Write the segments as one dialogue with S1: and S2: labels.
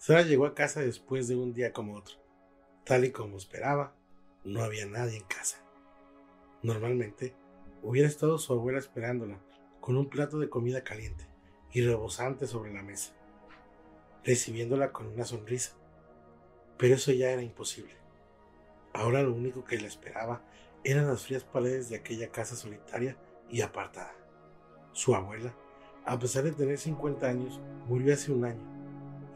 S1: Sara llegó a casa después de un día como otro. Tal y como esperaba, no había nadie en casa. Normalmente, hubiera estado su abuela esperándola con un plato de comida caliente y rebosante sobre la mesa, recibiéndola con una sonrisa. Pero eso ya era imposible. Ahora lo único que la esperaba eran las frías paredes de aquella casa solitaria y apartada. Su abuela, a pesar de tener 50 años, murió hace un año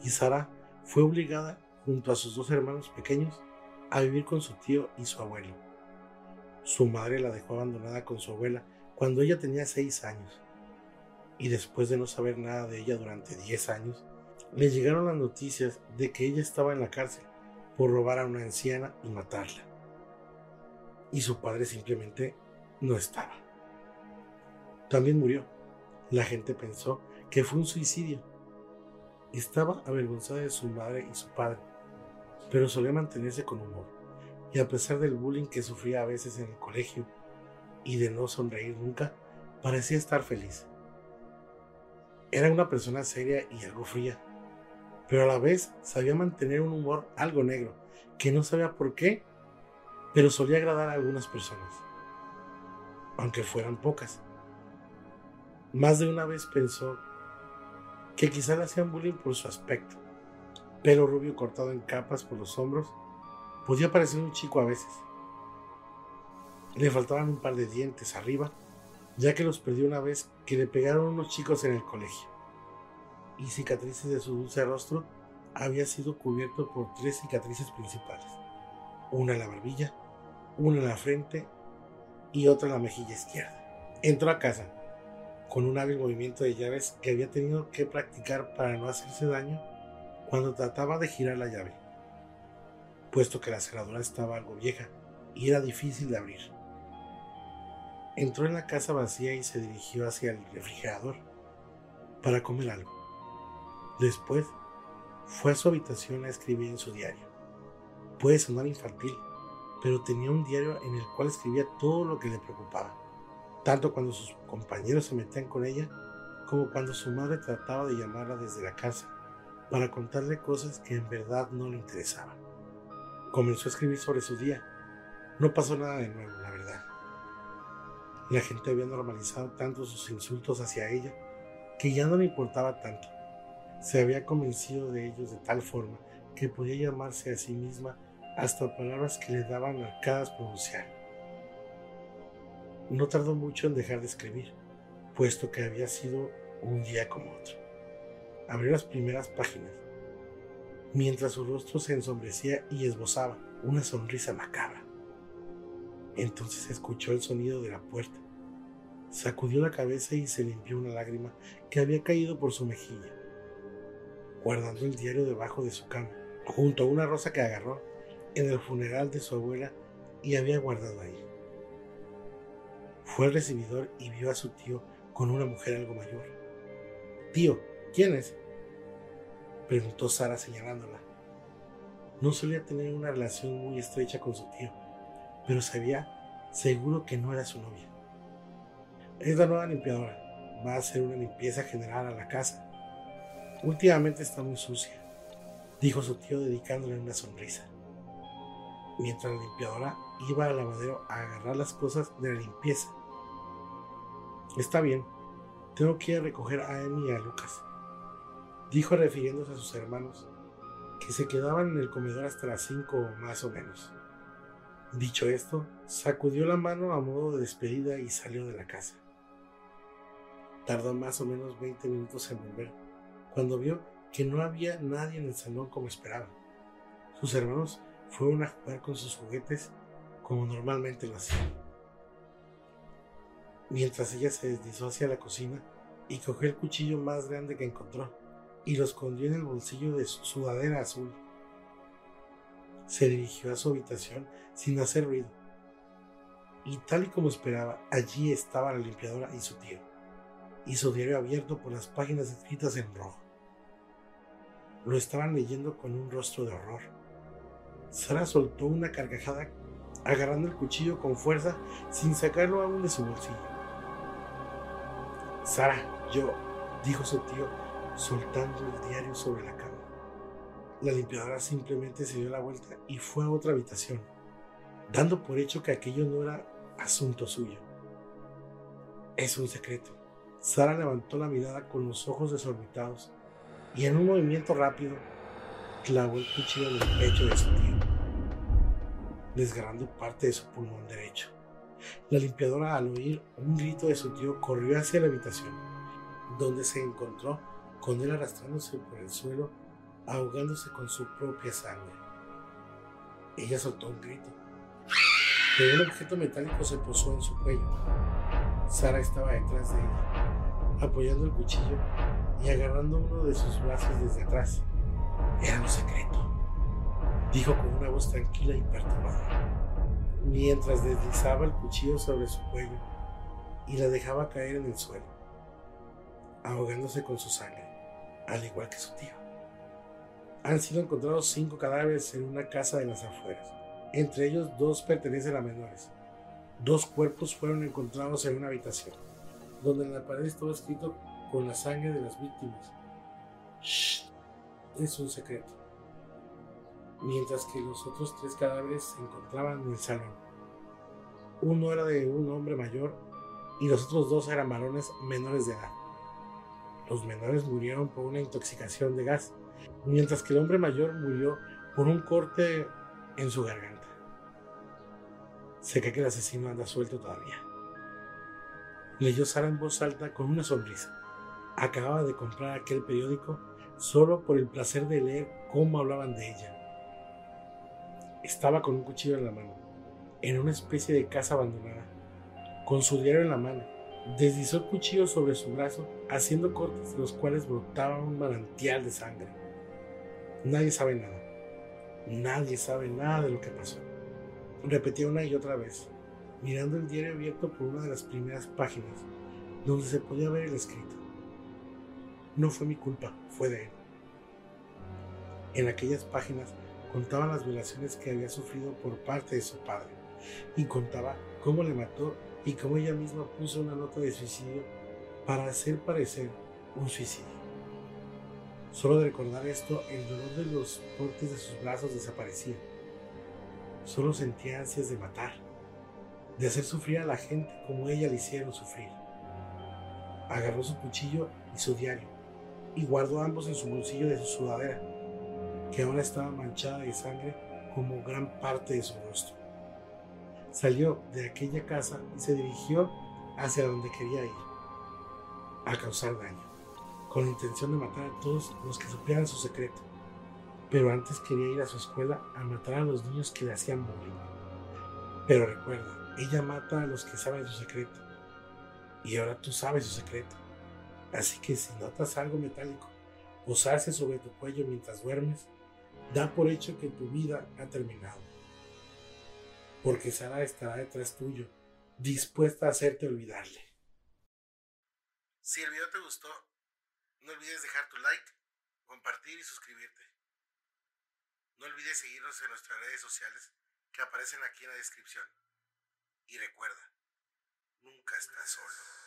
S1: y Sara fue obligada, junto a sus dos hermanos pequeños, a vivir con su tío y su abuelo. Su madre la dejó abandonada con su abuela cuando ella tenía 6 años y después de no saber nada de ella durante 10 años, le llegaron las noticias de que ella estaba en la cárcel por robar a una anciana y matarla. Y su padre simplemente no estaba. También murió. La gente pensó que fue un suicidio. Estaba avergonzada de su madre y su padre, pero solía mantenerse con humor. Y a pesar del bullying que sufría a veces en el colegio y de no sonreír nunca, parecía estar feliz. Era una persona seria y algo fría, pero a la vez sabía mantener un humor algo negro, que no sabía por qué, pero solía agradar a algunas personas, aunque fueran pocas. Más de una vez pensó que quizá le hacían bullying por su aspecto. Pelo rubio cortado en capas por los hombros, podía parecer un chico a veces. Le faltaban un par de dientes arriba, ya que los perdió una vez que le pegaron unos chicos en el colegio. Y cicatrices de su dulce rostro había sido cubierto por tres cicatrices principales. Una en la barbilla, una en la frente y otra en la mejilla izquierda. Entró a casa con un hábil movimiento de llaves que había tenido que practicar para no hacerse daño cuando trataba de girar la llave, puesto que la cerradura estaba algo vieja y era difícil de abrir. Entró en la casa vacía y se dirigió hacia el refrigerador para comer algo. Después fue a su habitación a escribir en su diario. Puede sonar infantil, pero tenía un diario en el cual escribía todo lo que le preocupaba tanto cuando sus compañeros se metían con ella como cuando su madre trataba de llamarla desde la casa para contarle cosas que en verdad no le interesaban. Comenzó a escribir sobre su día. No pasó nada de nuevo, la verdad. La gente había normalizado tanto sus insultos hacia ella que ya no le importaba tanto. Se había convencido de ellos de tal forma que podía llamarse a sí misma hasta palabras que le daban arcadas pronunciar. No tardó mucho en dejar de escribir, puesto que había sido un día como otro. Abrió las primeras páginas, mientras su rostro se ensombrecía y esbozaba una sonrisa macabra. Entonces escuchó el sonido de la puerta. Sacudió la cabeza y se limpió una lágrima que había caído por su mejilla, guardando el diario debajo de su cama, junto a una rosa que agarró en el funeral de su abuela y había guardado ahí. Fue al recibidor y vio a su tío con una mujer algo mayor. Tío, ¿quién es? Preguntó Sara señalándola. No solía tener una relación muy estrecha con su tío, pero sabía seguro que no era su novia. Es la nueva limpiadora. Va a hacer una limpieza general a la casa. Últimamente está muy sucia, dijo su tío dedicándole una sonrisa. Mientras la limpiadora iba al lavadero a agarrar las cosas de la limpieza. Está bien, tengo que ir a recoger a Amy y a Lucas, dijo refiriéndose a sus hermanos, que se quedaban en el comedor hasta las cinco más o menos. Dicho esto, sacudió la mano a modo de despedida y salió de la casa. Tardó más o menos 20 minutos en volver, cuando vio que no había nadie en el salón como esperaba. Sus hermanos fueron a jugar con sus juguetes como normalmente lo hacían. Mientras ella se deslizó hacia la cocina y cogió el cuchillo más grande que encontró y lo escondió en el bolsillo de su sudadera azul. Se dirigió a su habitación sin hacer ruido. Y tal y como esperaba, allí estaba la limpiadora y su tío, y su diario abierto por las páginas escritas en rojo. Lo estaban leyendo con un rostro de horror. Sara soltó una carcajada agarrando el cuchillo con fuerza sin sacarlo aún de su bolsillo. Sara, yo, dijo su tío, soltando el diario sobre la cama. La limpiadora simplemente se dio la vuelta y fue a otra habitación, dando por hecho que aquello no era asunto suyo. Es un secreto. Sara levantó la mirada con los ojos desorbitados y en un movimiento rápido clavó el cuchillo en el pecho de su tío, desgarrando parte de su pulmón derecho. La limpiadora, al oír un grito de su tío, corrió hacia la habitación, donde se encontró con él arrastrándose por el suelo, ahogándose con su propia sangre. Ella soltó un grito, pero un objeto metálico se posó en su cuello. Sara estaba detrás de ella, apoyando el cuchillo y agarrando uno de sus brazos desde atrás. Era un secreto, dijo con una voz tranquila y perturbada, mientras deslizaba el cuchillo sobre su cuello y la dejaba caer en el suelo, ahogándose con su sangre, al igual que su tío. Han sido encontrados cinco cadáveres en una casa de las afueras. Entre ellos, dos pertenecen a menores. Dos cuerpos fueron encontrados en una habitación, donde en la pared estaba escrito con la sangre de las víctimas. Shh es un secreto. Mientras que los otros tres cadáveres se encontraban en el salón. Uno era de un hombre mayor y los otros dos eran varones menores de edad. Los menores murieron por una intoxicación de gas, mientras que el hombre mayor murió por un corte en su garganta. Sé que el asesino anda suelto todavía. Leyó Sara en voz alta con una sonrisa. Acababa de comprar aquel periódico solo por el placer de leer cómo hablaban de ella. Estaba con un cuchillo en la mano, en una especie de casa abandonada, con su diario en la mano. Deslizó el cuchillo sobre su brazo, haciendo cortes de los cuales brotaba un manantial de sangre. Nadie sabe nada. Nadie sabe nada de lo que pasó. Repetía una y otra vez, mirando el diario abierto por una de las primeras páginas, donde se podía ver el escrito. No fue mi culpa, fue de él. En aquellas páginas contaba las violaciones que había sufrido por parte de su padre y contaba cómo le mató y cómo ella misma puso una nota de suicidio para hacer parecer un suicidio. Solo de recordar esto, el dolor de los cortes de sus brazos desaparecía. Solo sentía ansias de matar, de hacer sufrir a la gente como ella le hicieron sufrir. Agarró su cuchillo y su diario y guardó ambos en su bolsillo de su sudadera, que ahora estaba manchada de sangre como gran parte de su rostro. Salió de aquella casa y se dirigió hacia donde quería ir, a causar daño, con la intención de matar a todos los que supieran su secreto. Pero antes quería ir a su escuela a matar a los niños que le hacían bullying. Pero recuerda, ella mata a los que saben su secreto. Y ahora tú sabes su secreto. Así que si notas algo metálico posarse sobre tu cuello mientras duermes, da por hecho que tu vida ha terminado. Porque Sara estará detrás tuyo, dispuesta a hacerte olvidarle. Si el video te gustó, no olvides dejar tu like, compartir y suscribirte. No olvides seguirnos en nuestras redes sociales que aparecen aquí en la descripción. Y recuerda, nunca estás solo.